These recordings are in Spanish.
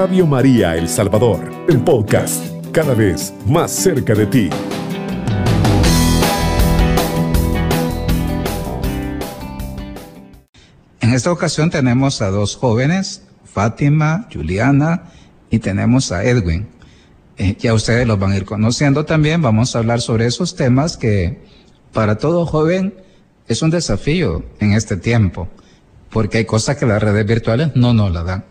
Radio María El Salvador, el podcast, cada vez más cerca de ti. En esta ocasión tenemos a dos jóvenes, Fátima, Juliana, y tenemos a Edwin. Eh, ya ustedes los van a ir conociendo también. Vamos a hablar sobre esos temas que para todo joven es un desafío en este tiempo, porque hay cosas que las redes virtuales no nos la dan.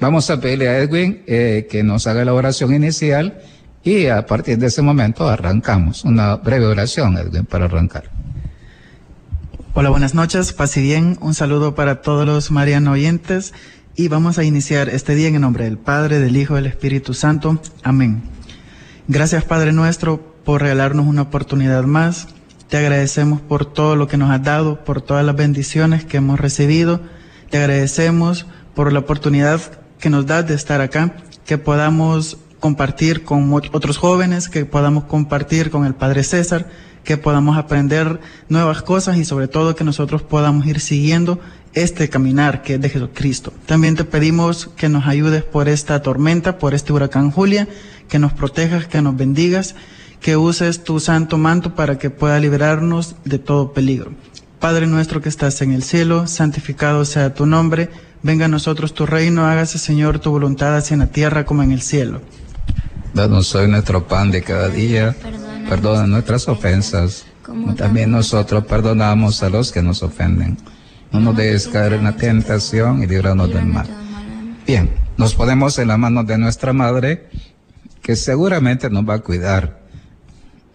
Vamos a pedirle a Edwin eh, que nos haga la oración inicial y a partir de ese momento arrancamos. Una breve oración, Edwin, para arrancar. Hola, buenas noches, paz bien. Un saludo para todos los mariano oyentes y vamos a iniciar este día en el nombre del Padre, del Hijo del Espíritu Santo. Amén. Gracias Padre nuestro por regalarnos una oportunidad más. Te agradecemos por todo lo que nos has dado, por todas las bendiciones que hemos recibido. Te agradecemos por la oportunidad que nos das de estar acá, que podamos compartir con otros jóvenes, que podamos compartir con el Padre César, que podamos aprender nuevas cosas y sobre todo que nosotros podamos ir siguiendo este caminar que es de Jesucristo. También te pedimos que nos ayudes por esta tormenta, por este huracán Julia, que nos protejas, que nos bendigas, que uses tu santo manto para que pueda liberarnos de todo peligro. Padre nuestro que estás en el cielo, santificado sea tu nombre, venga a nosotros tu reino, hágase Señor tu voluntad así en la tierra como en el cielo. Danos hoy nuestro pan de cada día, perdona nuestras ofensas, como también nosotros perdonamos a los que nos ofenden no nos dejes caer en la tentación y líbranos del mal. Bien, nos ponemos en la mano de nuestra madre, que seguramente nos va a cuidar.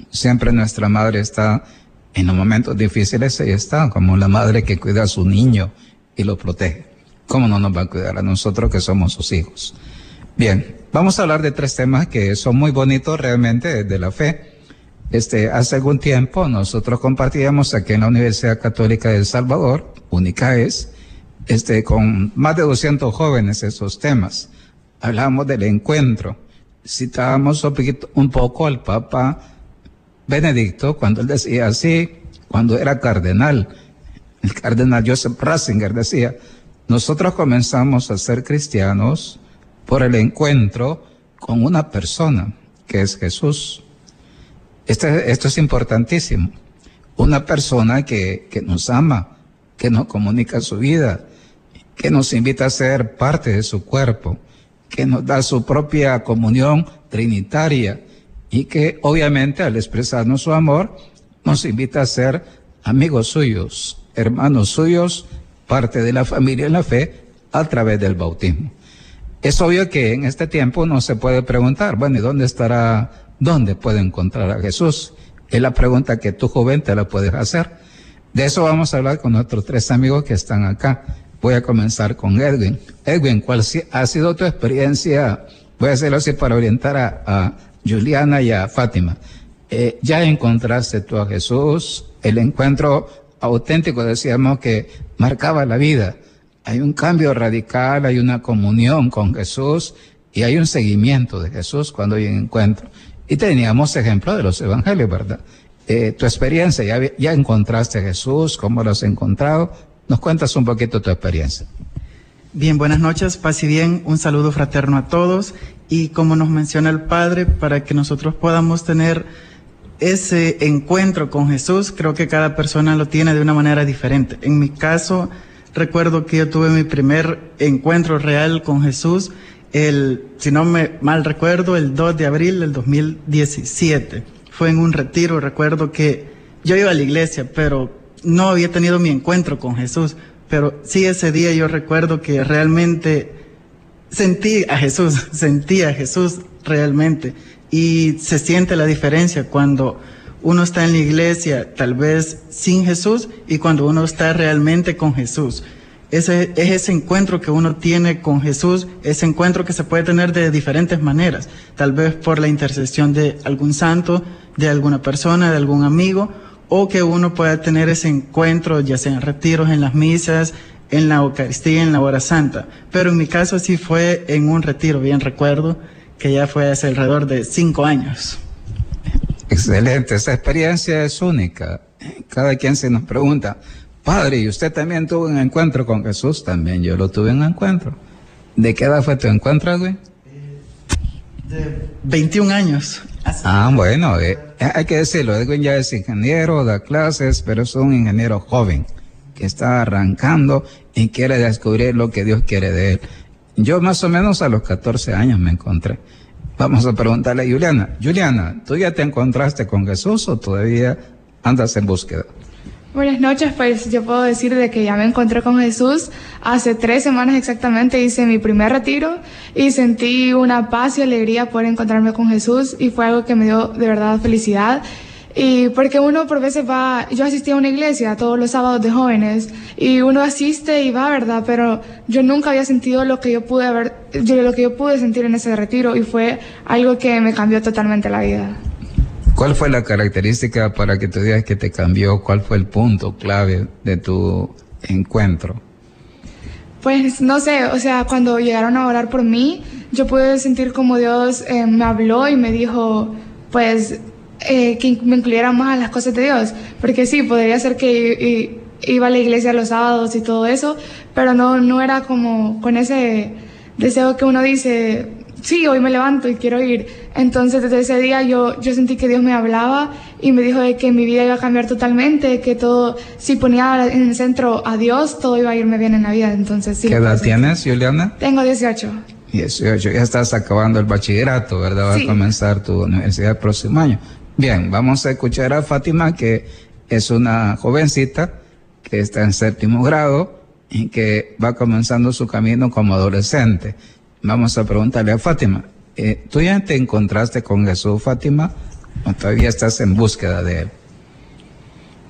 Siempre nuestra madre está en los momentos difíciles, ella está como la madre que cuida a su niño y lo protege. ¿Cómo no nos va a cuidar a nosotros que somos sus hijos? Bien, vamos a hablar de tres temas que son muy bonitos realmente de la fe. Este, hace algún tiempo nosotros compartíamos aquí en la Universidad Católica de Salvador única es, este, con más de 200 jóvenes esos temas. Hablábamos del encuentro. Citábamos un poco al Papa Benedicto cuando él decía así, cuando era cardenal. El cardenal Joseph Ratzinger decía, nosotros comenzamos a ser cristianos por el encuentro con una persona, que es Jesús. Este, esto es importantísimo. Una persona que, que nos ama, que nos comunica su vida, que nos invita a ser parte de su cuerpo, que nos da su propia comunión trinitaria y que obviamente al expresarnos su amor nos invita a ser amigos suyos, hermanos suyos, parte de la familia en la fe a través del bautismo. Es obvio que en este tiempo no se puede preguntar, bueno, ¿y dónde estará, dónde puede encontrar a Jesús? Es la pregunta que tu joven te la puedes hacer. De eso vamos a hablar con nuestros tres amigos que están acá. Voy a comenzar con Edwin. Edwin, ¿cuál ha sido tu experiencia? Voy a hacerlo así para orientar a, Juliana y a Fátima. Eh, ya encontraste tú a Jesús, el encuentro auténtico, decíamos que marcaba la vida. Hay un cambio radical, hay una comunión con Jesús y hay un seguimiento de Jesús cuando hay un encuentro. Y teníamos ejemplos de los evangelios, ¿verdad? Eh, tu experiencia, ya, ya encontraste a Jesús, cómo lo has encontrado. Nos cuentas un poquito tu experiencia. Bien, buenas noches, paz y bien, un saludo fraterno a todos y como nos menciona el Padre, para que nosotros podamos tener ese encuentro con Jesús, creo que cada persona lo tiene de una manera diferente. En mi caso, recuerdo que yo tuve mi primer encuentro real con Jesús, el, si no me mal recuerdo, el 2 de abril del 2017 fue en un retiro, recuerdo que yo iba a la iglesia, pero no había tenido mi encuentro con Jesús, pero sí ese día yo recuerdo que realmente sentí a Jesús, sentí a Jesús realmente y se siente la diferencia cuando uno está en la iglesia tal vez sin Jesús y cuando uno está realmente con Jesús. Ese, es ese encuentro que uno tiene con Jesús, ese encuentro que se puede tener de diferentes maneras, tal vez por la intercesión de algún santo, de alguna persona, de algún amigo, o que uno pueda tener ese encuentro, ya sea en retiros, en las misas, en la Eucaristía, en la hora santa. Pero en mi caso sí fue en un retiro, bien recuerdo, que ya fue hace alrededor de cinco años. Excelente, esa experiencia es única. Cada quien se nos pregunta, Padre, ¿y usted también tuvo un encuentro con Jesús? También yo lo tuve un encuentro. ¿De qué edad fue tu encuentro, güey? De 21 años. Ah, bueno, eh, hay que decirlo, Edwin ya es ingeniero, da clases, pero es un ingeniero joven que está arrancando y quiere descubrir lo que Dios quiere de él. Yo más o menos a los 14 años me encontré. Vamos a preguntarle a Juliana. Juliana, ¿tú ya te encontraste con Jesús o todavía andas en búsqueda? Buenas noches, pues yo puedo decir de que ya me encontré con Jesús. Hace tres semanas exactamente hice mi primer retiro y sentí una paz y alegría por encontrarme con Jesús y fue algo que me dio de verdad felicidad. Y porque uno por veces va, yo asistí a una iglesia todos los sábados de jóvenes y uno asiste y va, ¿verdad? Pero yo nunca había sentido lo que yo pude haber, lo que yo pude sentir en ese retiro y fue algo que me cambió totalmente la vida. ¿Cuál fue la característica para que tú digas que te cambió? ¿Cuál fue el punto clave de tu encuentro? Pues no sé, o sea, cuando llegaron a orar por mí, yo pude sentir como Dios eh, me habló y me dijo, pues, eh, que me incluyera más a las cosas de Dios. Porque sí, podría ser que iba a la iglesia los sábados y todo eso, pero no, no era como con ese deseo que uno dice, sí, hoy me levanto y quiero ir. Entonces desde ese día yo, yo sentí que Dios me hablaba y me dijo de que mi vida iba a cambiar totalmente, que todo, si ponía en el centro a Dios, todo iba a irme bien en la vida. Entonces sí. ¿Qué edad tienes, Juliana? Tengo 18. 18, ya estás acabando el bachillerato, ¿verdad? Vas a comenzar tu universidad el próximo año. Bien, vamos a escuchar a Fátima, que es una jovencita que está en séptimo grado y que va comenzando su camino como adolescente. Vamos a preguntarle a Fátima, eh, ¿tú ya te encontraste con Jesús, Fátima? ¿O todavía estás en búsqueda de él?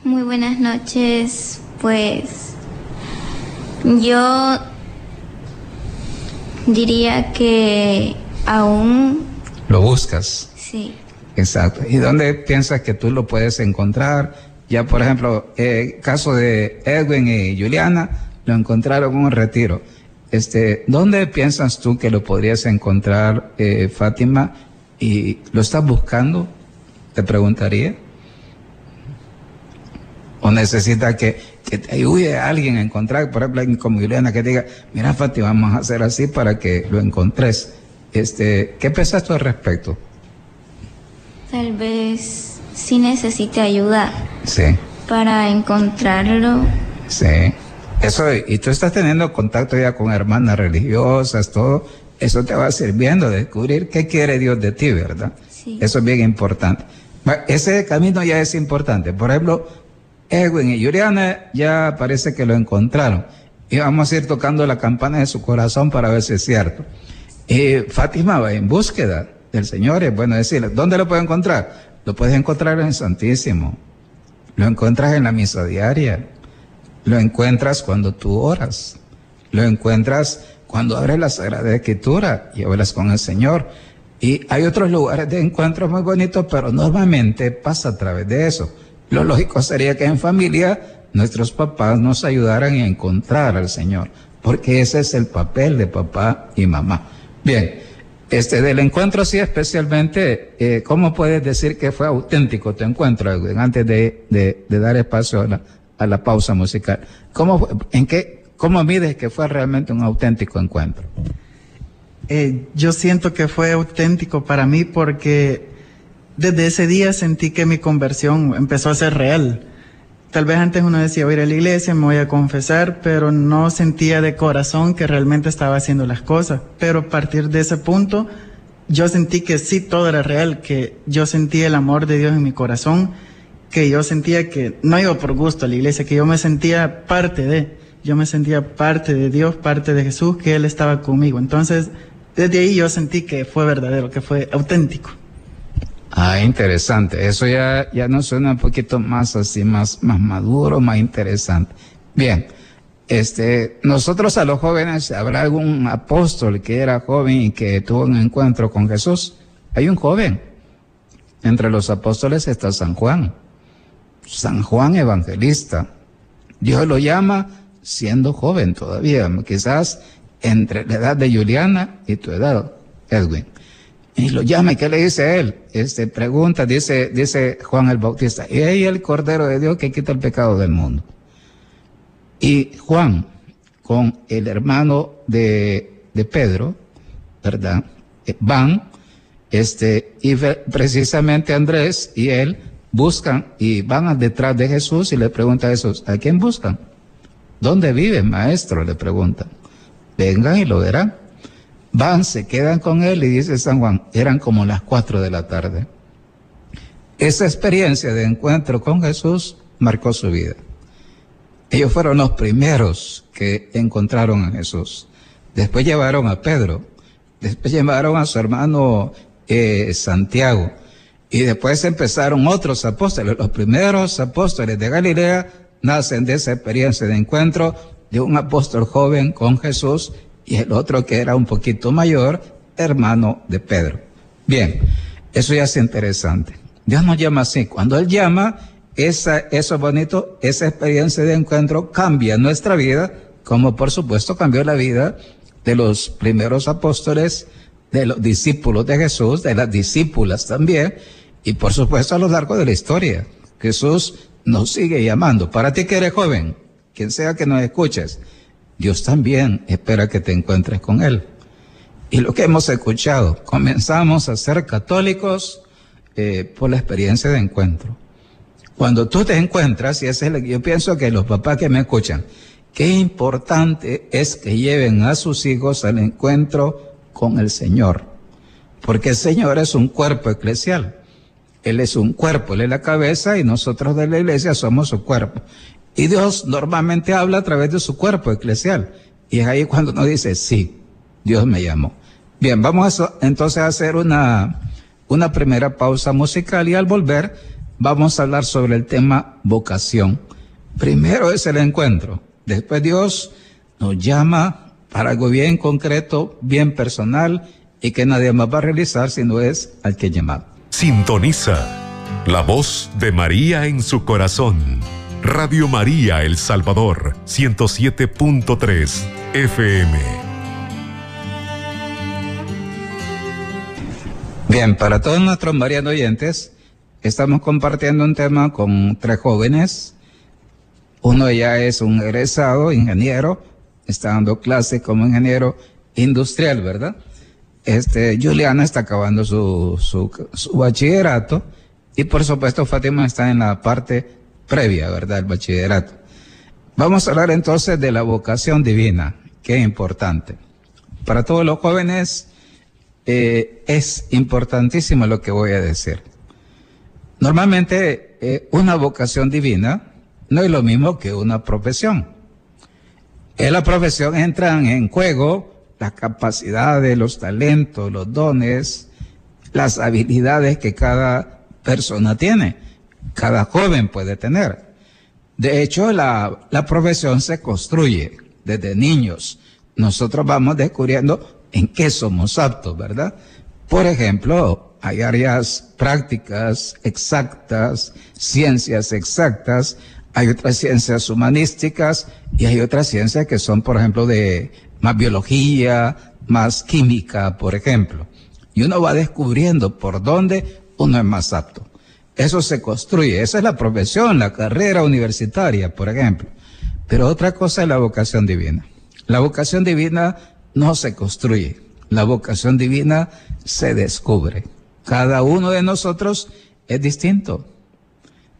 Muy buenas noches, pues yo diría que aún... ¿Lo buscas? Sí. Exacto. ¿Y dónde piensas que tú lo puedes encontrar? Ya, por ejemplo, el caso de Edwin y Juliana, lo encontraron en un retiro. Este, ¿Dónde piensas tú que lo podrías encontrar, eh, Fátima? ¿Y lo estás buscando? Te preguntaría. ¿O necesitas que, que te ayude a alguien a encontrar, por ejemplo, alguien como Juliana que diga, mira Fátima, vamos a hacer así para que lo encontres? Este, ¿Qué piensas tú al respecto? Tal vez sí necesite ayuda. Sí. Para encontrarlo. Sí. Eso, y tú estás teniendo contacto ya con hermanas religiosas, todo, eso te va sirviendo descubrir qué quiere Dios de ti, ¿verdad? Sí. Eso es bien importante. Ese camino ya es importante. Por ejemplo, Edwin y Juliana ya parece que lo encontraron. Y vamos a ir tocando la campana de su corazón para ver si es cierto. Y Fátima va en búsqueda del Señor. Es bueno decirle, ¿dónde lo puede encontrar? Lo puedes encontrar en el Santísimo. Lo encuentras en la misa diaria. Lo encuentras cuando tú oras. Lo encuentras cuando abres la Sagrada Escritura y hablas con el Señor. Y hay otros lugares de encuentro muy bonitos, pero normalmente pasa a través de eso. Lo lógico sería que en familia nuestros papás nos ayudaran a encontrar al Señor, porque ese es el papel de papá y mamá. Bien, este del encuentro sí especialmente, eh, ¿cómo puedes decir que fue auténtico tu encuentro, antes de, de, dar espacio a la, a la pausa musical. ¿Cómo, en qué, cómo mides que fue realmente un auténtico encuentro? Eh, yo siento que fue auténtico para mí porque desde ese día sentí que mi conversión empezó a ser real. Tal vez antes uno decía, voy a ir a la iglesia, me voy a confesar, pero no sentía de corazón que realmente estaba haciendo las cosas. Pero a partir de ese punto, yo sentí que sí, todo era real, que yo sentí el amor de Dios en mi corazón que yo sentía que no iba por gusto a la iglesia, que yo me sentía parte de, yo me sentía parte de Dios, parte de Jesús, que Él estaba conmigo. Entonces, desde ahí yo sentí que fue verdadero, que fue auténtico. Ah, interesante. Eso ya, ya nos suena un poquito más así, más, más maduro, más interesante. Bien. Este, nosotros a los jóvenes, ¿habrá algún apóstol que era joven y que tuvo un encuentro con Jesús? Hay un joven. Entre los apóstoles está San Juan. San Juan Evangelista. Dios lo llama siendo joven todavía, quizás entre la edad de Juliana y tu edad, Edwin. Y lo llama, ¿y qué le dice él? Este, pregunta, dice, dice Juan el Bautista, ahí el Cordero de Dios que quita el pecado del mundo. Y Juan, con el hermano de, de Pedro, ¿verdad? Eh, van Este, y precisamente Andrés y él buscan y van detrás de Jesús y le preguntan a Jesús, ¿a quién buscan? ¿Dónde vive, maestro? Le preguntan. Vengan y lo verán. Van, se quedan con él y dice San Juan, eran como las cuatro de la tarde. Esa experiencia de encuentro con Jesús marcó su vida. Ellos fueron los primeros que encontraron a Jesús. Después llevaron a Pedro, después llevaron a su hermano eh, Santiago, y después empezaron otros apóstoles. Los primeros apóstoles de Galilea nacen de esa experiencia de encuentro de un apóstol joven con Jesús y el otro que era un poquito mayor, hermano de Pedro. Bien, eso ya es interesante. Dios nos llama así. Cuando Él llama, esa, eso bonito, esa experiencia de encuentro cambia nuestra vida, como por supuesto cambió la vida de los primeros apóstoles, de los discípulos de Jesús, de las discípulas también, y por supuesto a lo largo de la historia, Jesús nos sigue llamando. Para ti que eres joven, quien sea que nos escuches, Dios también espera que te encuentres con Él. Y lo que hemos escuchado, comenzamos a ser católicos eh, por la experiencia de encuentro. Cuando tú te encuentras, y es yo pienso que los papás que me escuchan, qué importante es que lleven a sus hijos al encuentro con el Señor. Porque el Señor es un cuerpo eclesial. Él es un cuerpo, Él es la cabeza y nosotros de la iglesia somos su cuerpo. Y Dios normalmente habla a través de su cuerpo eclesial. Y es ahí cuando nos dice, sí, Dios me llamó. Bien, vamos a, entonces a hacer una, una primera pausa musical y al volver vamos a hablar sobre el tema vocación. Primero es el encuentro. Después Dios nos llama para algo bien concreto, bien personal y que nadie más va a realizar si no es al que llamar. Sintoniza la voz de María en su corazón. Radio María El Salvador, 107.3 FM. Bien, para todos nuestros marianos oyentes, estamos compartiendo un tema con tres jóvenes. Uno ya es un egresado, ingeniero, está dando clase como ingeniero industrial, ¿verdad? Este, Juliana está acabando su, su, su, bachillerato y por supuesto Fátima está en la parte previa, ¿verdad? El bachillerato. Vamos a hablar entonces de la vocación divina, que es importante. Para todos los jóvenes eh, es importantísimo lo que voy a decir. Normalmente eh, una vocación divina no es lo mismo que una profesión. En la profesión entran en juego las capacidades, los talentos, los dones, las habilidades que cada persona tiene, cada joven puede tener. De hecho, la, la profesión se construye desde niños. Nosotros vamos descubriendo en qué somos aptos, ¿verdad? Por ejemplo, hay áreas prácticas, exactas, ciencias exactas, hay otras ciencias humanísticas y hay otras ciencias que son, por ejemplo, de más biología, más química, por ejemplo. Y uno va descubriendo por dónde uno es más apto. Eso se construye, esa es la profesión, la carrera universitaria, por ejemplo. Pero otra cosa es la vocación divina. La vocación divina no se construye, la vocación divina se descubre. Cada uno de nosotros es distinto.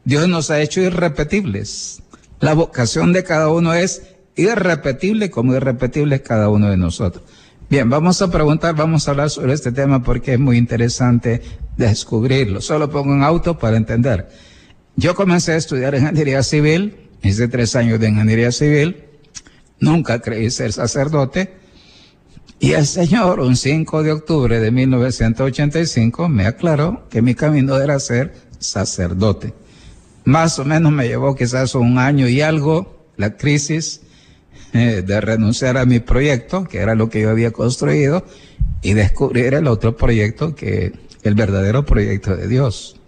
Dios nos ha hecho irrepetibles. La vocación de cada uno es irrepetible como irrepetible es cada uno de nosotros. Bien, vamos a preguntar, vamos a hablar sobre este tema porque es muy interesante descubrirlo. Solo pongo un auto para entender. Yo comencé a estudiar ingeniería civil, hice tres años de ingeniería civil, nunca creí ser sacerdote, y el Señor, un 5 de octubre de 1985, me aclaró que mi camino era ser sacerdote. Más o menos me llevó quizás un año y algo la crisis eh, de renunciar a mi proyecto, que era lo que yo había construido, y descubrir el otro proyecto que el verdadero proyecto de Dios.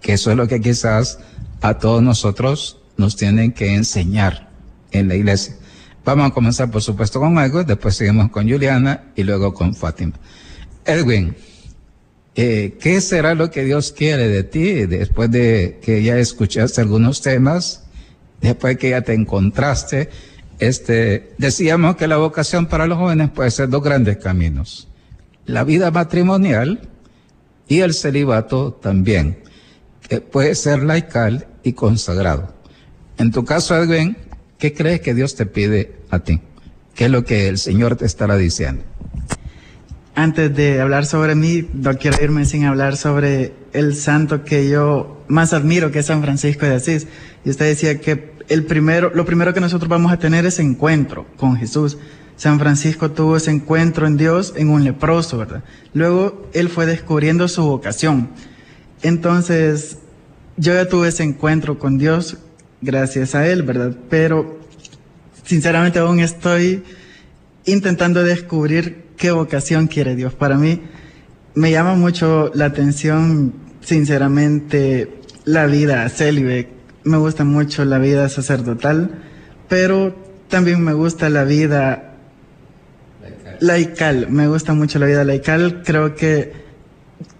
Que eso es lo que quizás a todos nosotros nos tienen que enseñar en la iglesia. Vamos a comenzar, por supuesto, con algo, después seguimos con Juliana y luego con Fátima. Edwin, eh, ¿qué será lo que Dios quiere de ti después de que ya escuchaste algunos temas, después que ya te encontraste este, decíamos que la vocación para los jóvenes puede ser dos grandes caminos. La vida matrimonial Y el celibato también, que puede ser laical y consagrado. En tu caso, Edwin, ¿qué crees que Dios te pide a ti? ¿Qué es lo que el Señor te estará diciendo? Antes de hablar sobre mí, no quiero irme sin hablar sobre el santo que yo más admiro, que es San Francisco de Asís. Y usted decía que el primero, lo primero que nosotros vamos a tener es encuentro con Jesús. San Francisco tuvo ese encuentro en Dios en un leproso, ¿verdad? Luego él fue descubriendo su vocación. Entonces, yo ya tuve ese encuentro con Dios gracias a él, ¿verdad? Pero, sinceramente, aún estoy intentando descubrir qué vocación quiere Dios. Para mí me llama mucho la atención, sinceramente, la vida célibe. Me gusta mucho la vida sacerdotal, pero también me gusta la vida laical. Me gusta mucho la vida laical. Creo que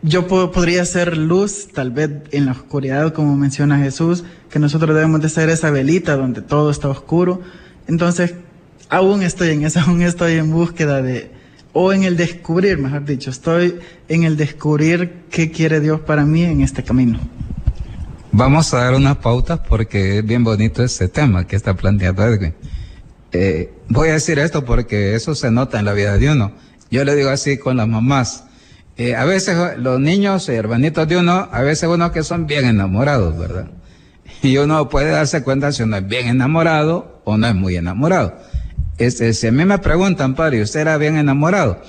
yo podría ser luz, tal vez en la oscuridad, como menciona Jesús, que nosotros debemos de ser esa velita donde todo está oscuro. Entonces, aún estoy en eso, aún estoy en búsqueda de, o en el descubrir, mejor dicho, estoy en el descubrir qué quiere Dios para mí en este camino. Vamos a dar unas pautas porque es bien bonito ese tema que está planteando Edwin. Eh, voy a decir esto porque eso se nota en la vida de uno. Yo le digo así con las mamás. Eh, a veces los niños, hermanitos de uno, a veces uno que son bien enamorados, ¿verdad? Y uno puede darse cuenta si uno es bien enamorado o no es muy enamorado. Este, si a mí me preguntan, padre, ¿usted era bien enamorado?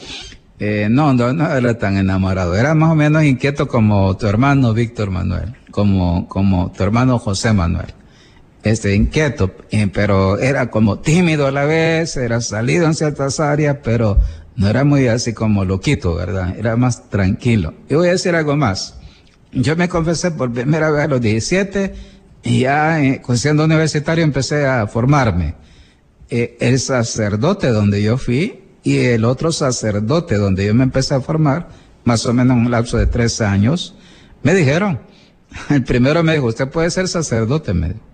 Eh, no, no, no era tan enamorado. Era más o menos inquieto como tu hermano Víctor Manuel, como, como tu hermano José Manuel. Este, inquieto, eh, pero era como tímido a la vez, era salido en ciertas áreas, pero no era muy así como loquito, ¿verdad? Era más tranquilo. Y voy a decir algo más. Yo me confesé por primera vez a los 17 y ya eh, siendo universitario empecé a formarme eh, el sacerdote donde yo fui y el otro sacerdote donde yo me empecé a formar, más o menos en un lapso de tres años, me dijeron, el primero me dijo, usted puede ser sacerdote, me dijo.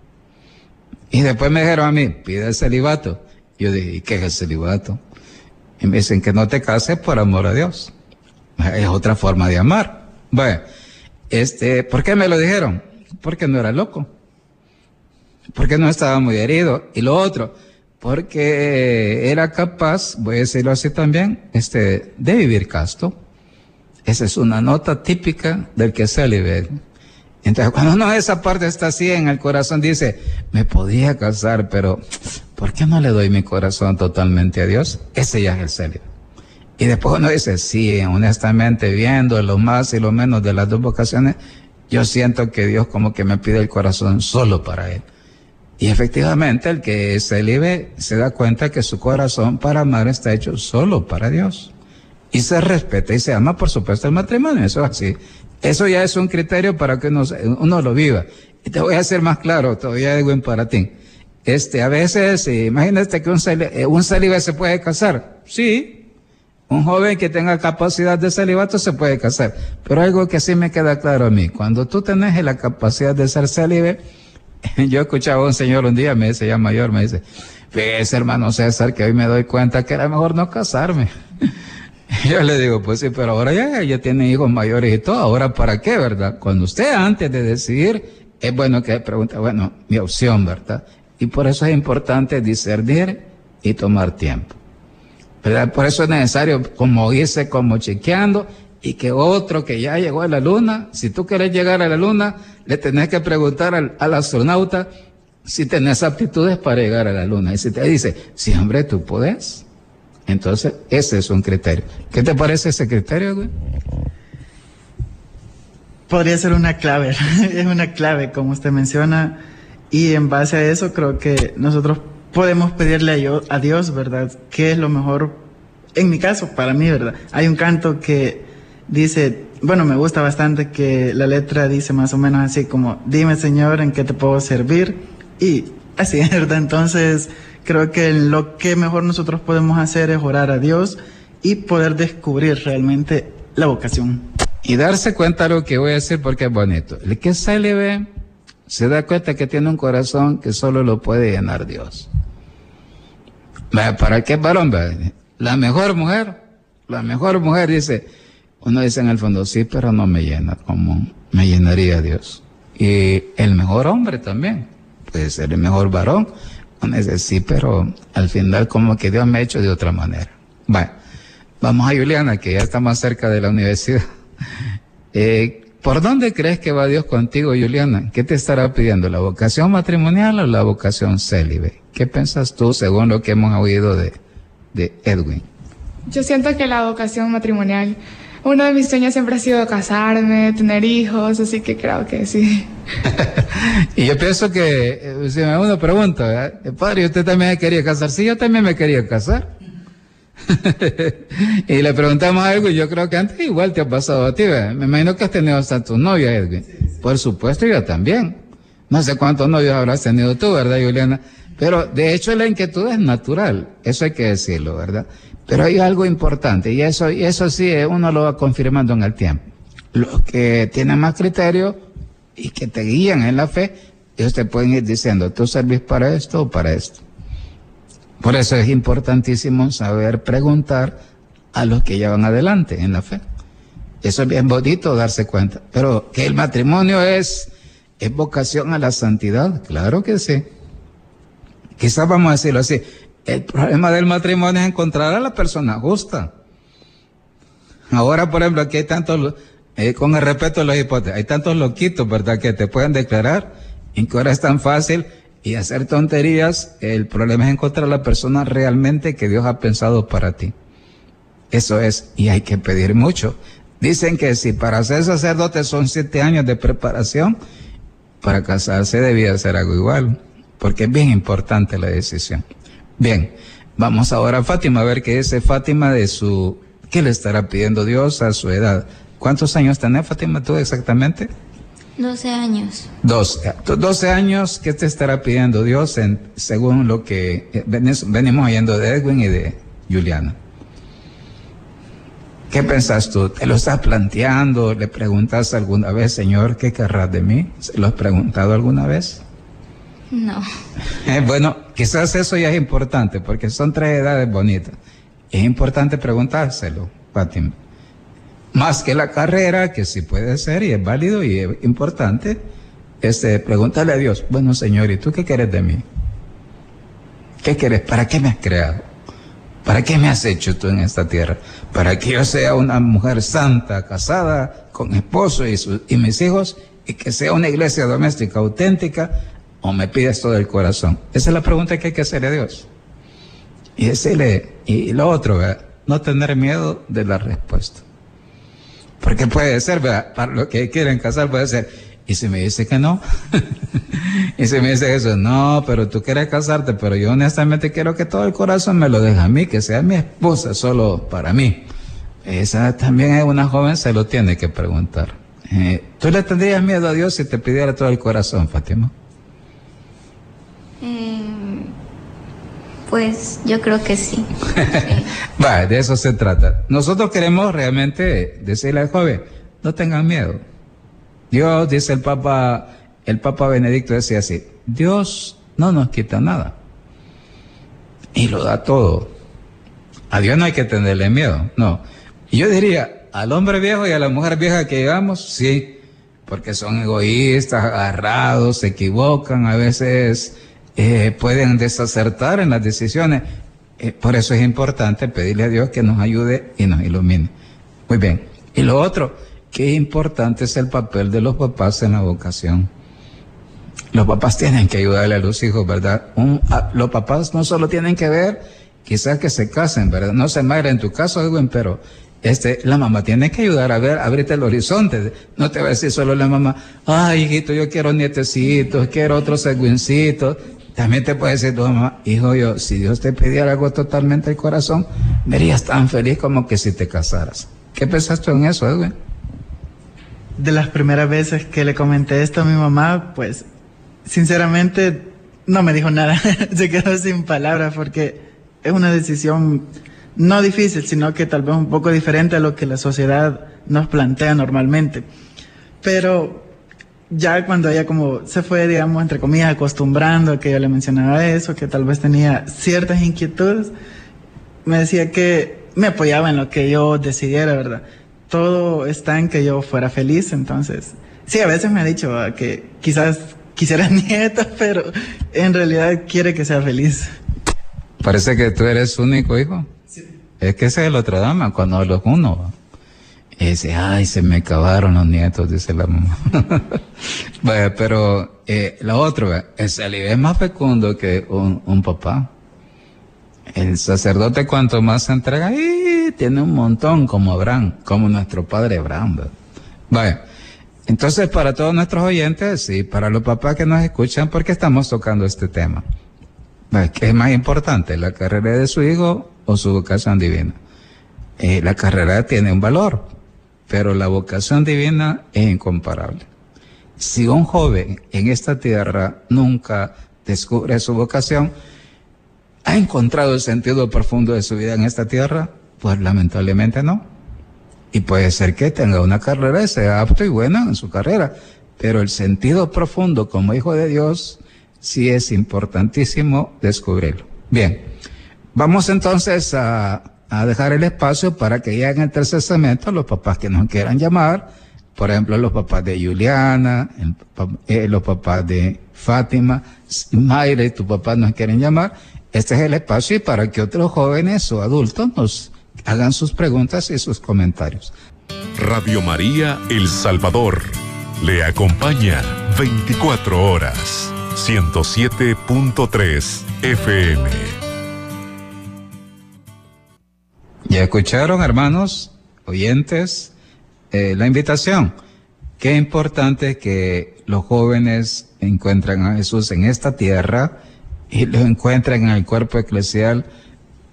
Y después me dijeron a mí, pide el celibato. Yo dije, ¿y qué es el celibato? Y me dicen que no te cases por amor a Dios. Es otra forma de amar. Bueno, este, ¿por qué me lo dijeron? Porque no era loco. Porque no estaba muy herido. Y lo otro, porque era capaz, voy a decirlo así también, este, de vivir casto. Esa es una nota típica del que se libera. Entonces, cuando no esa parte está así en el corazón, dice, me podía casar, pero ¿por qué no le doy mi corazón totalmente a Dios? Ese ya es el célibe. Y después uno dice, sí, honestamente, viendo lo más y lo menos de las dos vocaciones, yo siento que Dios como que me pide el corazón solo para Él. Y efectivamente el que se libre se da cuenta que su corazón para amar está hecho solo para Dios. Y se respeta y se ama, por supuesto, el matrimonio. Eso es así. Eso ya es un criterio para que uno, lo viva. Te voy a hacer más claro, todavía digo en para ti. Este, a veces, imagínate que un, eh, un célibe se puede casar. Sí. Un joven que tenga capacidad de celibato se puede casar. Pero algo que sí me queda claro a mí. Cuando tú tenés la capacidad de ser célibe, yo escuchaba a un señor un día, me dice, ya mayor, me dice, fíjese hermano César, que hoy me doy cuenta que era mejor no casarme. Yo le digo, pues sí, pero ahora ya, ya tiene hijos mayores y todo, ahora para qué, ¿verdad? Cuando usted antes de decidir, es bueno que pregunte, bueno, mi opción, ¿verdad? Y por eso es importante discernir y tomar tiempo. ¿verdad? Por eso es necesario como irse como chequeando y que otro que ya llegó a la luna, si tú quieres llegar a la luna, le tenés que preguntar al, astronauta si tenés aptitudes para llegar a la luna. Y si te dice, si hombre, tú puedes, entonces ese es un criterio. ¿Qué te parece ese criterio, güey? Podría ser una clave, es una clave, como usted menciona, y en base a eso creo que nosotros podemos pedirle a Dios, ¿verdad? ¿Qué es lo mejor? En mi caso, para mí, ¿verdad? Hay un canto que dice, bueno, me gusta bastante que la letra dice más o menos así como, dime Señor, ¿en qué te puedo servir? Y así, ¿verdad? Entonces, creo que lo que mejor nosotros podemos hacer es orar a Dios y poder descubrir realmente la vocación. Y darse cuenta de lo que voy a decir porque es bonito. El que se le ve, se da cuenta que tiene un corazón que solo lo puede llenar Dios. ¿Para qué varón? La mejor mujer, la mejor mujer dice, uno dice en el fondo, sí, pero no me llena como me llenaría Dios. Y el mejor hombre también, puede ser el mejor varón. Dice, sí, pero al final como que Dios me ha hecho de otra manera. Bueno, vamos a Juliana, que ya está más cerca de la universidad. Eh, ¿Por dónde crees que va Dios contigo, Juliana? ¿Qué te estará pidiendo? ¿La vocación matrimonial o la vocación célibe? ¿Qué piensas tú según lo que hemos oído de, de Edwin? Yo siento que la vocación matrimonial, uno de mis sueños siempre ha sido casarme, tener hijos, así que creo que sí. y yo pienso que, eh, si me uno pregunta, padre, ¿usted también quería casar? Sí, yo también me quería casar. y le preguntamos algo y yo creo que antes igual te ha pasado a ti, me imagino que has tenido hasta tu novia, Edwin. Por supuesto, yo también. No sé cuántos novios habrás tenido tú, ¿verdad, Juliana? Pero de hecho la inquietud es natural, eso hay que decirlo, ¿verdad? Pero hay algo importante y eso, y eso sí eh, uno lo va confirmando en el tiempo. Los que tienen más criterio y que te guían en la fe, ellos te pueden ir diciendo, tú servís para esto o para esto. Por eso es importantísimo saber preguntar a los que llevan adelante en la fe. Eso es bien bonito darse cuenta. Pero que el matrimonio es, es vocación a la santidad, claro que sí. Quizás vamos a decirlo así. El problema del matrimonio es encontrar a la persona justa. Ahora, por ejemplo, aquí hay tantos, eh, con el respeto a los hipótesis, hay tantos loquitos, ¿verdad?, que te pueden declarar y que ahora es tan fácil y hacer tonterías, el problema es encontrar a la persona realmente que Dios ha pensado para ti. Eso es, y hay que pedir mucho. Dicen que si para ser sacerdote son siete años de preparación, para casarse debía ser algo igual, porque es bien importante la decisión. Bien, vamos ahora a Fátima a ver qué dice Fátima de su, qué le estará pidiendo Dios a su edad. ¿Cuántos años tenés, Fátima, tú exactamente? 12 años. 12, 12 años, ¿qué te estará pidiendo Dios en, según lo que eh, venimos oyendo de Edwin y de Juliana? ¿Qué pensás tú? ¿Te lo estás planteando? ¿Le preguntas alguna vez, Señor, qué querrás de mí? ¿Se lo has preguntado alguna vez? No. Eh, bueno, quizás eso ya es importante, porque son tres edades bonitas. Es importante preguntárselo, Fátima más que la carrera, que sí puede ser y es válido y es importante, este, pregúntale a Dios, bueno Señor, ¿y tú qué quieres de mí? ¿Qué quieres? ¿Para qué me has creado? ¿Para qué me has hecho tú en esta tierra? ¿Para que yo sea una mujer santa, casada, con esposo y, y mis hijos, y que sea una iglesia doméstica auténtica, o me pides todo el corazón? Esa es la pregunta que hay que hacerle a Dios. Y decirle, y lo otro, no tener miedo de la respuesta. Porque puede ser, ¿verdad? Para los que quieren casar puede ser. Y si me dice que no, y si me dice eso, no, pero tú quieres casarte, pero yo honestamente quiero que todo el corazón me lo deje a mí, que sea mi esposa solo para mí. Esa también es una joven, se lo tiene que preguntar. Eh, ¿Tú le tendrías miedo a Dios si te pidiera todo el corazón, Fátima? Eh, pues yo creo que sí. Va, de eso se trata. Nosotros queremos realmente decirle al joven, no tengan miedo. Dios, dice el Papa, el Papa Benedicto decía así, Dios no nos quita nada. Y lo da todo. A Dios no hay que tenerle miedo, no. Yo diría, al hombre viejo y a la mujer vieja que llevamos, sí, porque son egoístas, agarrados, se equivocan, a veces eh, pueden desacertar en las decisiones. Eh, por eso es importante pedirle a Dios que nos ayude y nos ilumine. Muy bien. Y lo otro, qué importante es el papel de los papás en la vocación. Los papás tienen que ayudarle a los hijos, ¿verdad? los papás no solo tienen que ver, quizás que se casen, ¿verdad? No se madre en tu caso, Edwin, pero este, la mamá tiene que ayudar a ver, abrirte el horizonte. No te va a decir solo la mamá, ay, hijito, yo quiero nietecitos, quiero otros Edwincitos. También te puede decir tu mamá, hijo yo, si Dios te pidiera algo totalmente al corazón, verías tan feliz como que si te casaras. ¿Qué pensaste en eso, Edwin? De las primeras veces que le comenté esto a mi mamá, pues sinceramente no me dijo nada, se quedó sin palabras porque es una decisión no difícil, sino que tal vez un poco diferente a lo que la sociedad nos plantea normalmente. Pero ya cuando ella como se fue, digamos, entre comillas, acostumbrando a que yo le mencionaba eso, que tal vez tenía ciertas inquietudes, me decía que me apoyaba en lo que yo decidiera, ¿verdad? todo está en que yo fuera feliz, entonces, sí, a veces me ha dicho que quizás quisiera nieta, pero en realidad quiere que sea feliz. Parece que tú eres único hijo. Sí. Es que ese es el otro drama, cuando los uno. Y dice, ay, se me acabaron los nietos, dice la mamá. bueno, pero eh, lo otro, el salir es más fecundo que un, un, papá. El sacerdote cuanto más se entrega, y tiene un montón como Abraham, como nuestro padre Abraham. Vaya, entonces para todos nuestros oyentes y para los papás que nos escuchan, ¿por qué estamos tocando este tema? ¿Qué es más importante, la carrera de su hijo o su vocación divina? Eh, la carrera tiene un valor, pero la vocación divina es incomparable. Si un joven en esta tierra nunca descubre su vocación, ¿ha encontrado el sentido profundo de su vida en esta tierra? Pues lamentablemente no. Y puede ser que tenga una carrera y sea apto y buena en su carrera, pero el sentido profundo como hijo de Dios sí es importantísimo descubrirlo. Bien, vamos entonces a, dejar el espacio para que ya en el tercer segmento los papás que nos quieran llamar, por ejemplo, los papás de Juliana, eh, los papás de Fátima, Mayra y tu papá nos quieren llamar. Este es el espacio para que otros jóvenes o adultos nos hagan sus preguntas y sus comentarios. Radio María El Salvador le acompaña 24 horas. 107.3 FM. Ya escucharon, hermanos, oyentes, eh, la invitación. Qué importante que los jóvenes encuentren a Jesús en esta tierra y lo encuentren en el cuerpo eclesial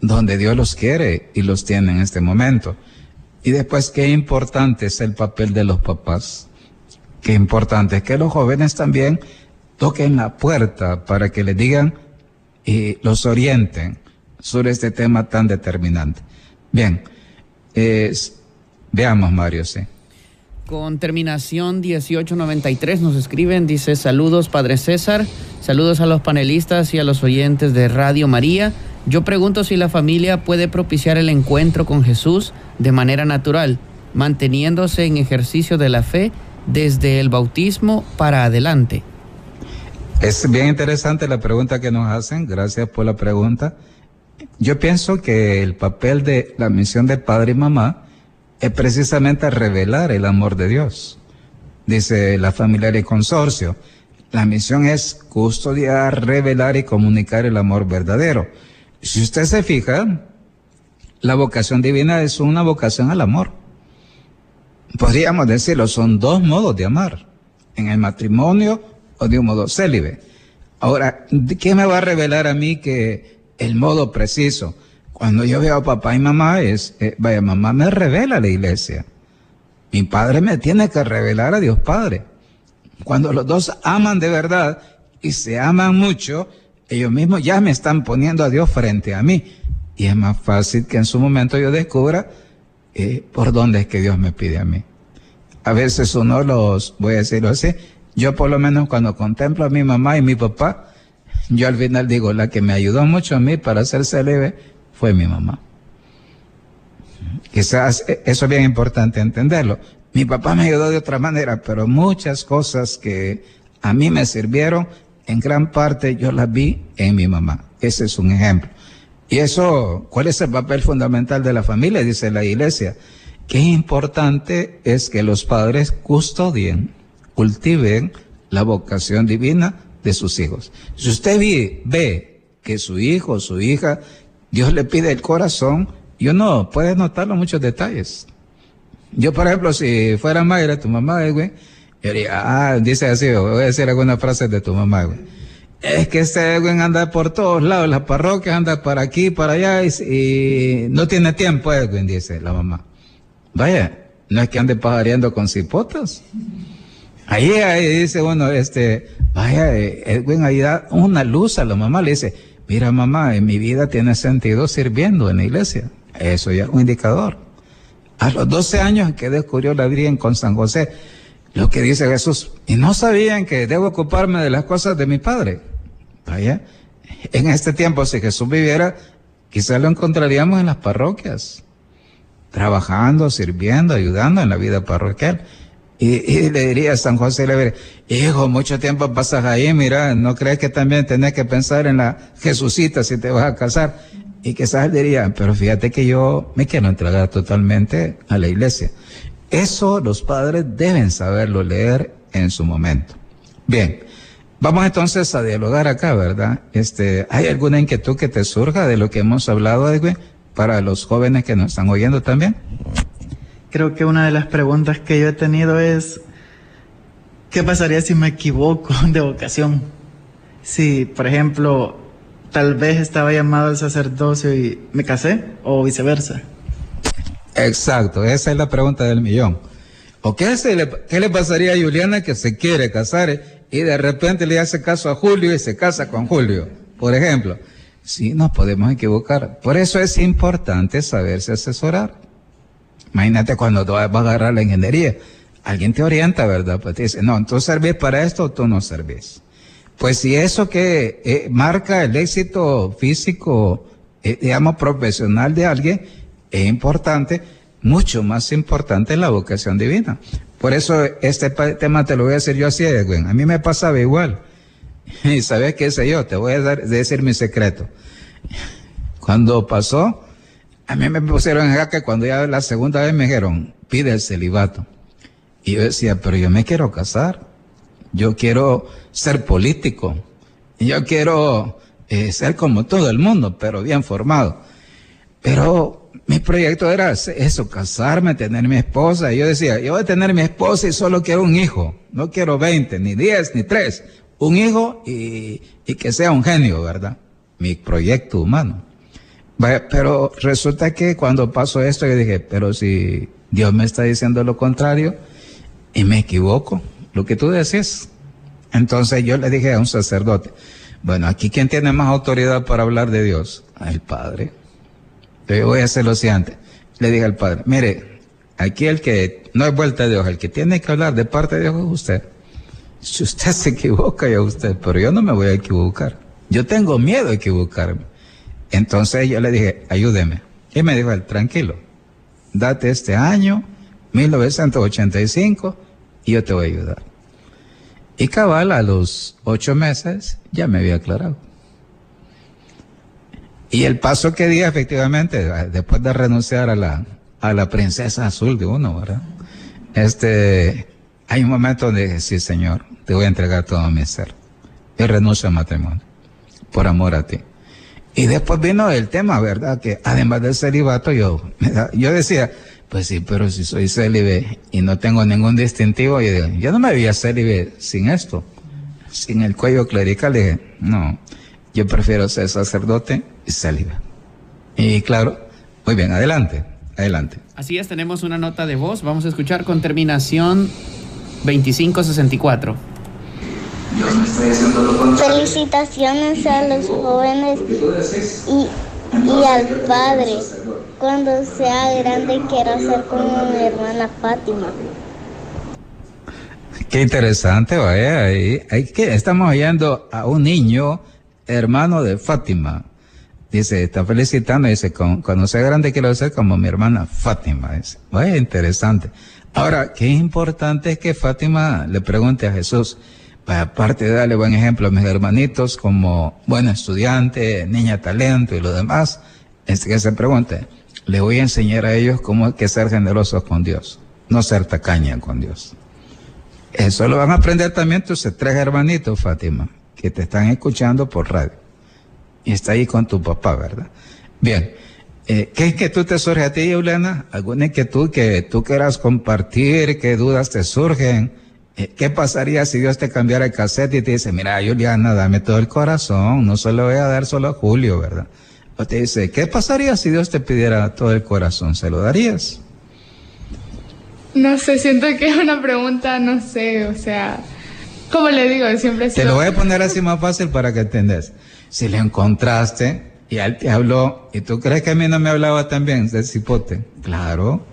donde Dios los quiere y los tiene en este momento. Y después, qué importante es el papel de los papás. Qué importante es que los jóvenes también toquen la puerta para que les digan y los orienten sobre este tema tan determinante. Bien, veamos Mario, sí. Con terminación 1893 nos escriben, dice saludos Padre César, saludos a los panelistas y a los oyentes de Radio María. Yo pregunto si la familia puede propiciar el encuentro con Jesús de manera natural, manteniéndose en ejercicio de la fe desde el bautismo para adelante. Es bien interesante la pregunta que nos hacen, gracias por la pregunta. Yo pienso que el papel de la misión de padre y mamá es precisamente revelar el amor de Dios. Dice la familia y consorcio, la misión es custodiar, revelar y comunicar el amor verdadero. Si usted se fija, la vocación divina es una vocación al amor. Podríamos decirlo, son dos modos de amar. En el matrimonio o de un modo célibe. Ahora, ¿qué me va a revelar a mí que el modo preciso? Cuando yo veo a papá y mamá es, eh, vaya, mamá me revela la iglesia. Mi padre me tiene que revelar a Dios Padre. Cuando los dos aman de verdad y se aman mucho, ellos mismos ya me están poniendo a Dios frente a mí. Y es más fácil que en su momento yo descubra eh, por dónde es que Dios me pide a mí. A veces uno los, voy a decirlo así, yo por lo menos cuando contemplo a mi mamá y mi papá, yo al final digo, la que me ayudó mucho a mí para ser célebre fue mi mamá. Quizás e, eso es bien importante entenderlo. Mi papá me ayudó de otra manera, pero muchas cosas que a mí me sirvieron, en gran parte yo las vi en mi mamá. Ese es un ejemplo. Y eso, ¿cuál es el papel fundamental de la familia? Dice la iglesia. Qué importante es que los padres custodien cultiven la vocación divina de sus hijos. Si usted ve, que su hijo o su hija, Dios le pide el corazón, y uno puede notarlo muchos detalles. Yo, por ejemplo, si fuera Mayra, tu mamá, güey, yo diría, ah, dice así, voy a decir algunas frases de tu mamá, güey. Es que este güey anda por todos lados, las parroquias anda para aquí, para allá, y, no tiene tiempo, Edwin, dice la mamá. Vaya, no es que ande pajareando con cipotas. Ahí, ahí dice, bueno, este, vaya, eh, Edwin ahí da una luz a la mamá, le dice, mira mamá, en mi vida tiene sentido sirviendo en la iglesia. Eso ya es un indicador. A los 12 años que descubrió la Virgen con San José, lo que dice Jesús, y no sabían que debo ocuparme de las cosas de mi padre. Vaya, en este tiempo, si Jesús viviera, quizás lo encontraríamos en las parroquias. trabajando, sirviendo, ayudando en la vida parroquial. Y, le diría a San José, le diría, hijo, mucho tiempo pasas ahí, mira, ¿no crees que también tenés que pensar en la Jesucita si te vas a casar? Y quizás diría, pero fíjate que yo me quiero entregar totalmente a la iglesia. Eso los padres deben saberlo leer en su momento. Bien, vamos entonces a dialogar acá, ¿verdad? Este, ¿hay alguna inquietud que te surja de lo que hemos hablado, Edwin, para los jóvenes que nos están oyendo también? Creo que una de las preguntas que yo he tenido es, ¿qué pasaría si me equivoco de vocación? Si, por ejemplo, tal vez estaba llamado al sacerdocio y me casé, o viceversa. Exacto, esa es la pregunta del millón. ¿O qué, le, qué le pasaría a Juliana que se quiere casar y de repente le hace caso a Julio y se casa con Julio? Por ejemplo, sí, nos podemos equivocar. Por eso es importante saberse asesorar. Imagínate cuando tú vas a agarrar la ingeniería, alguien te orienta, ¿verdad? Pues te dice, no, tú servís para esto o tú no servís. Pues si eso que eh, marca el éxito físico, eh, digamos, profesional de alguien, es importante, mucho más importante la vocación divina. Por eso este tema te lo voy a decir yo así, Edwin. A mí me pasaba igual. Y sabes qué sé yo, te voy a dar, decir mi secreto. Cuando pasó, a mí me pusieron en jaque cuando ya la segunda vez me dijeron, pide el celibato. Y yo decía, pero yo me quiero casar. Yo quiero ser político. Yo quiero eh, ser como todo el mundo, pero bien formado. Pero mi proyecto era eso, casarme, tener mi esposa. Y yo decía, yo voy a tener mi esposa y solo quiero un hijo. No quiero 20, ni 10, ni 3. Un hijo y, y que sea un genio, ¿verdad? Mi proyecto humano. Pero resulta que cuando pasó esto, yo dije, pero si Dios me está diciendo lo contrario y me equivoco, lo que tú decís. Entonces yo le dije a un sacerdote, bueno, aquí quién tiene más autoridad para hablar de Dios? El Padre. Yo voy a hacer lo siguiente. Le dije al Padre, mire, aquí el que no es vuelta de Dios, el que tiene que hablar de parte de Dios es usted. Si usted se equivoca, ya usted, pero yo no me voy a equivocar. Yo tengo miedo de equivocarme. Entonces yo le dije, ayúdeme. Y me dijo él, tranquilo, date este año, 1985, y yo te voy a ayudar. Y cabal, a los ocho meses, ya me había aclarado. Y el paso que di, efectivamente, después de renunciar a la, a la princesa azul de uno, ¿verdad? Este, hay un momento donde dije, sí, Señor, te voy a entregar todo mi ser. Y renuncio al matrimonio, por amor a ti. Y después vino el tema, ¿verdad? Que además del celibato, yo, yo decía, pues sí, pero si soy célibe y no tengo ningún distintivo, yo, yo no me veía célibe sin esto, sin el cuello clerical. dije, no, yo prefiero ser sacerdote y célibe. Y claro, muy bien, adelante, adelante. Así es, tenemos una nota de voz, vamos a escuchar con terminación 2564. Felicitaciones a los jóvenes y, y al padre. Cuando sea grande quiero ser como mi hermana Fátima. Qué interesante, vaya. Ahí, ahí que estamos oyendo a un niño, hermano de Fátima. Dice, está felicitando, dice, cuando sea grande quiero ser como mi hermana Fátima. Dice, vaya, interesante. Ahora, qué importante es que Fátima le pregunte a Jesús, aparte de darle buen ejemplo a mis hermanitos como buen estudiante, niña talento y lo demás, es que se pregunte, le voy a enseñar a ellos cómo hay que ser generosos con Dios, no ser tacaña con Dios. Eso lo van a aprender también tus tres hermanitos, Fátima, que te están escuchando por radio. Y está ahí con tu papá, ¿verdad? Bien. Eh, ¿Qué inquietud te surge a ti, Juliana? ¿Alguna inquietud que tú quieras compartir? ¿Qué dudas te surgen? Eh, ¿Qué pasaría si Dios te cambiara el cassette y te dice, mira, Juliana, dame todo el corazón, no se lo voy a dar solo a Julio, ¿verdad? O te dice, ¿qué pasaría si Dios te pidiera todo el corazón? ¿Se lo darías? No sé, siento que es una pregunta, no sé, o sea, como le digo, siempre... Te lo voy a poner así más fácil para que entiendas. Si le encontraste y él te habló, y tú crees que a mí no me hablaba también de cipote, claro.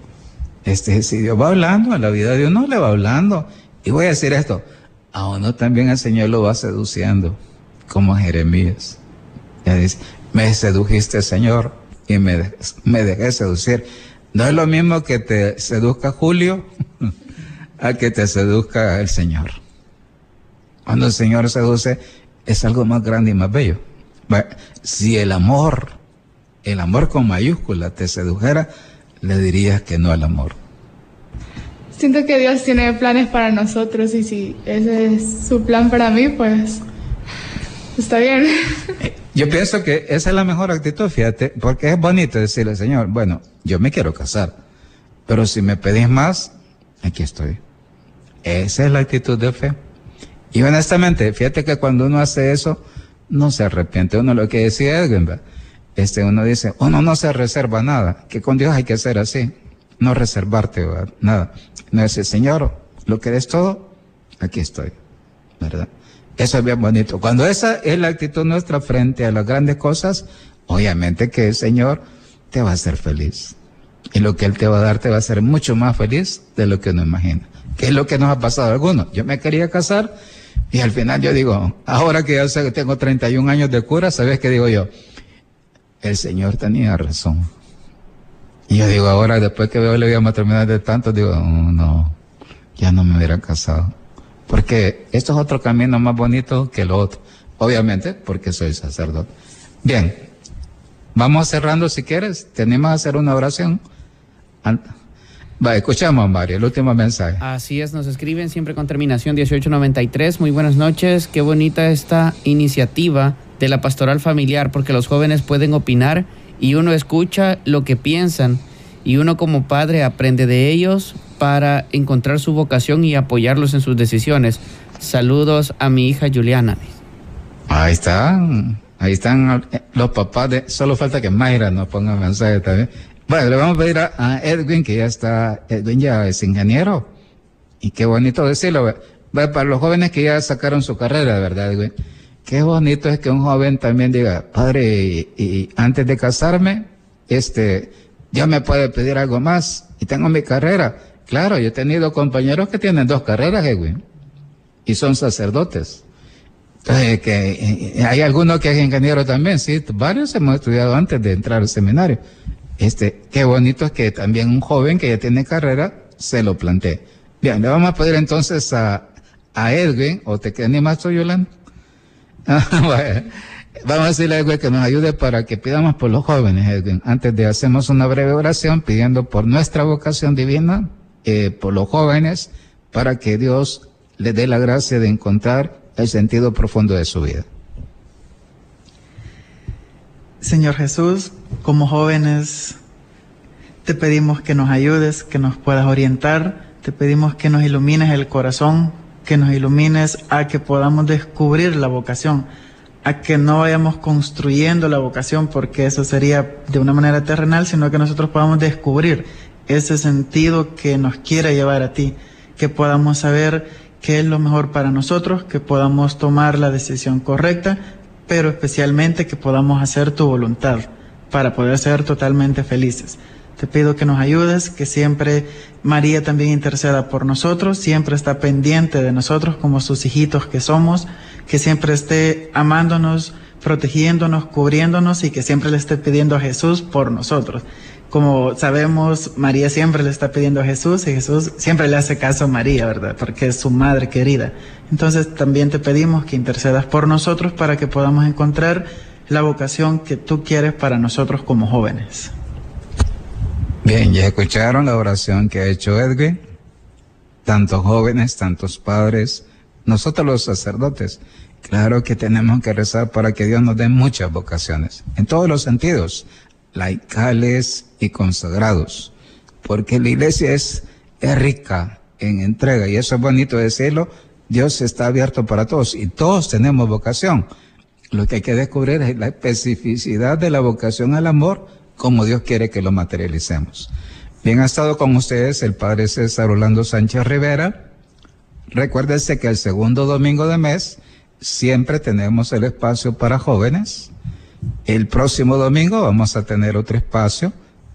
Este, si Dios va hablando, a la vida de uno le va hablando. Y voy a decir esto, a uno también el Señor lo va seduciendo, como Jeremías. Ya dice, me sedujiste Señor y me, me dejé seducir. No es lo mismo que te seduzca Julio a que te seduzca el Señor. Cuando el Señor seduce es algo más grande y más bello. Si el amor, el amor con mayúscula te sedujera, le dirías que no al amor. Siento que Dios tiene planes para nosotros y si ese es su plan para mí, pues está bien. Eh, yo pienso que esa es la mejor actitud, fíjate, porque es bonito decirle, Señor, bueno, yo me quiero casar, pero si me pedís más, aquí estoy. Esa es la actitud de fe. Y honestamente, fíjate que cuando uno hace eso, no se arrepiente. Uno lo que decía Edwin, este, uno dice, uno no se reserva nada, que con Dios hay que ser así, no reservarte nada. No decir, Señor, lo que eres todo, aquí estoy, ¿verdad? Eso es bien bonito. Cuando esa es la actitud nuestra frente a las grandes cosas, obviamente que el Señor te va a hacer feliz. Y lo que Él te va a dar te va a hacer mucho más feliz de lo que uno imagina. ¿Qué es lo que nos ha pasado a algunos? Yo me quería casar y al final yo digo, ahora que ya tengo 31 años de cura, ¿sabes qué digo yo? El Señor tenía razón. Y yo digo, ahora después que veo la vida matrimonial de tanto, digo, oh, no, ya no me hubiera casado. Porque esto es otro camino más bonito que lo otro. Obviamente, porque soy sacerdote. Bien, vamos cerrando si quieres. Tenemos que hacer una oración. Va, escuchamos, Mario, el último mensaje. Así es, nos escriben siempre con terminación 1893. Muy buenas noches, qué bonita esta iniciativa de la pastoral familiar, porque los jóvenes pueden opinar y uno escucha lo que piensan y uno como padre aprende de ellos para encontrar su vocación y apoyarlos en sus decisiones. Saludos a mi hija Juliana. Ahí están, ahí están los papás de, solo falta que Mayra nos ponga mensaje también. Bueno, le vamos a pedir a, Edwin, que ya está, Edwin ya es ingeniero. Y qué bonito decirlo. para los jóvenes que ya sacaron su carrera, ¿verdad, Edwin? Qué bonito es que un joven también diga, padre, y, antes de casarme, este, ya me puede pedir algo más y tengo mi carrera. Claro, yo he tenido compañeros que tienen dos carreras, Edwin, y son sacerdotes. Entonces, que eh, eh, hay algunos que es ingeniero también, sí, varios hemos estudiado antes de entrar al seminario. Este, qué bonito es que también un joven que ya tiene carrera se lo plantee. Bien, le vamos a pedir entonces a, a Edwin, o te queda más Yolanda. vamos a decirle a Edwin que nos ayude para que pidamos por los jóvenes, Edwin. Antes de hacemos una breve oración pidiendo por nuestra vocación divina, eh, por los jóvenes, para que Dios les dé la gracia de encontrar el sentido profundo de su vida. Señor Jesús, como jóvenes, te pedimos que nos ayudes, que nos puedas orientar, te pedimos que nos ilumines el corazón, que nos ilumines a que podamos descubrir la vocación, a que no vayamos construyendo la vocación porque eso sería de una manera terrenal, sino que nosotros podamos descubrir ese sentido que nos quiere llevar a ti, que podamos saber qué es lo mejor para nosotros, que podamos tomar la decisión correcta, pero especialmente que podamos hacer tu voluntad para poder ser totalmente felices. Te pido que nos ayudes, que siempre María también interceda por nosotros, siempre está pendiente de nosotros como sus hijitos que somos, que siempre esté amándonos, protegiéndonos, cubriéndonos y que siempre le esté pidiendo a Jesús por nosotros. Como sabemos, María siempre le está pidiendo a Jesús y Jesús siempre le hace caso a María, ¿verdad? Porque es su madre querida. Entonces también te pedimos que intercedas por nosotros para que podamos encontrar la vocación que tú quieres para nosotros como jóvenes. Bien, ya escucharon la oración que ha hecho Edwin. Tantos jóvenes, tantos padres, nosotros los sacerdotes. Claro que tenemos que rezar para que Dios nos dé muchas vocaciones, en todos los sentidos, laicales y consagrados, porque la iglesia es, es rica en entrega y eso es bonito decirlo, Dios está abierto para todos y todos tenemos vocación. Lo que hay que descubrir es la especificidad de la vocación al amor, como Dios quiere que lo materialicemos. Bien, ha estado con ustedes el Padre César Orlando Sánchez Rivera. Recuérdense que el segundo domingo de mes siempre tenemos el espacio para jóvenes. El próximo domingo vamos a tener otro espacio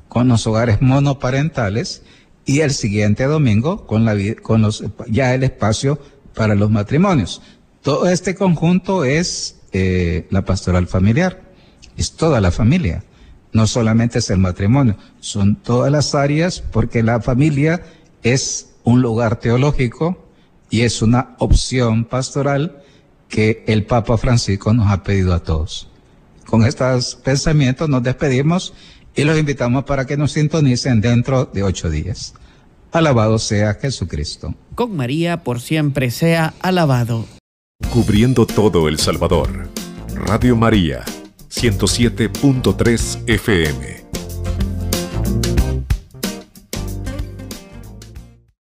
con los hogares monoparentales y el siguiente domingo con, la, con los, ya el espacio para los matrimonios. Todo este conjunto es eh, la pastoral familiar, es toda la familia. No solamente es el matrimonio, son todas las áreas porque la familia es un lugar teológico y es una opción pastoral que el Papa Francisco nos ha pedido a todos. Con estos pensamientos nos despedimos y los invitamos para que nos sintonicen dentro de ocho días. Alabado sea Jesucristo. Con María por siempre sea alabado. Cubriendo todo El Salvador. Radio María, 107.3 FM.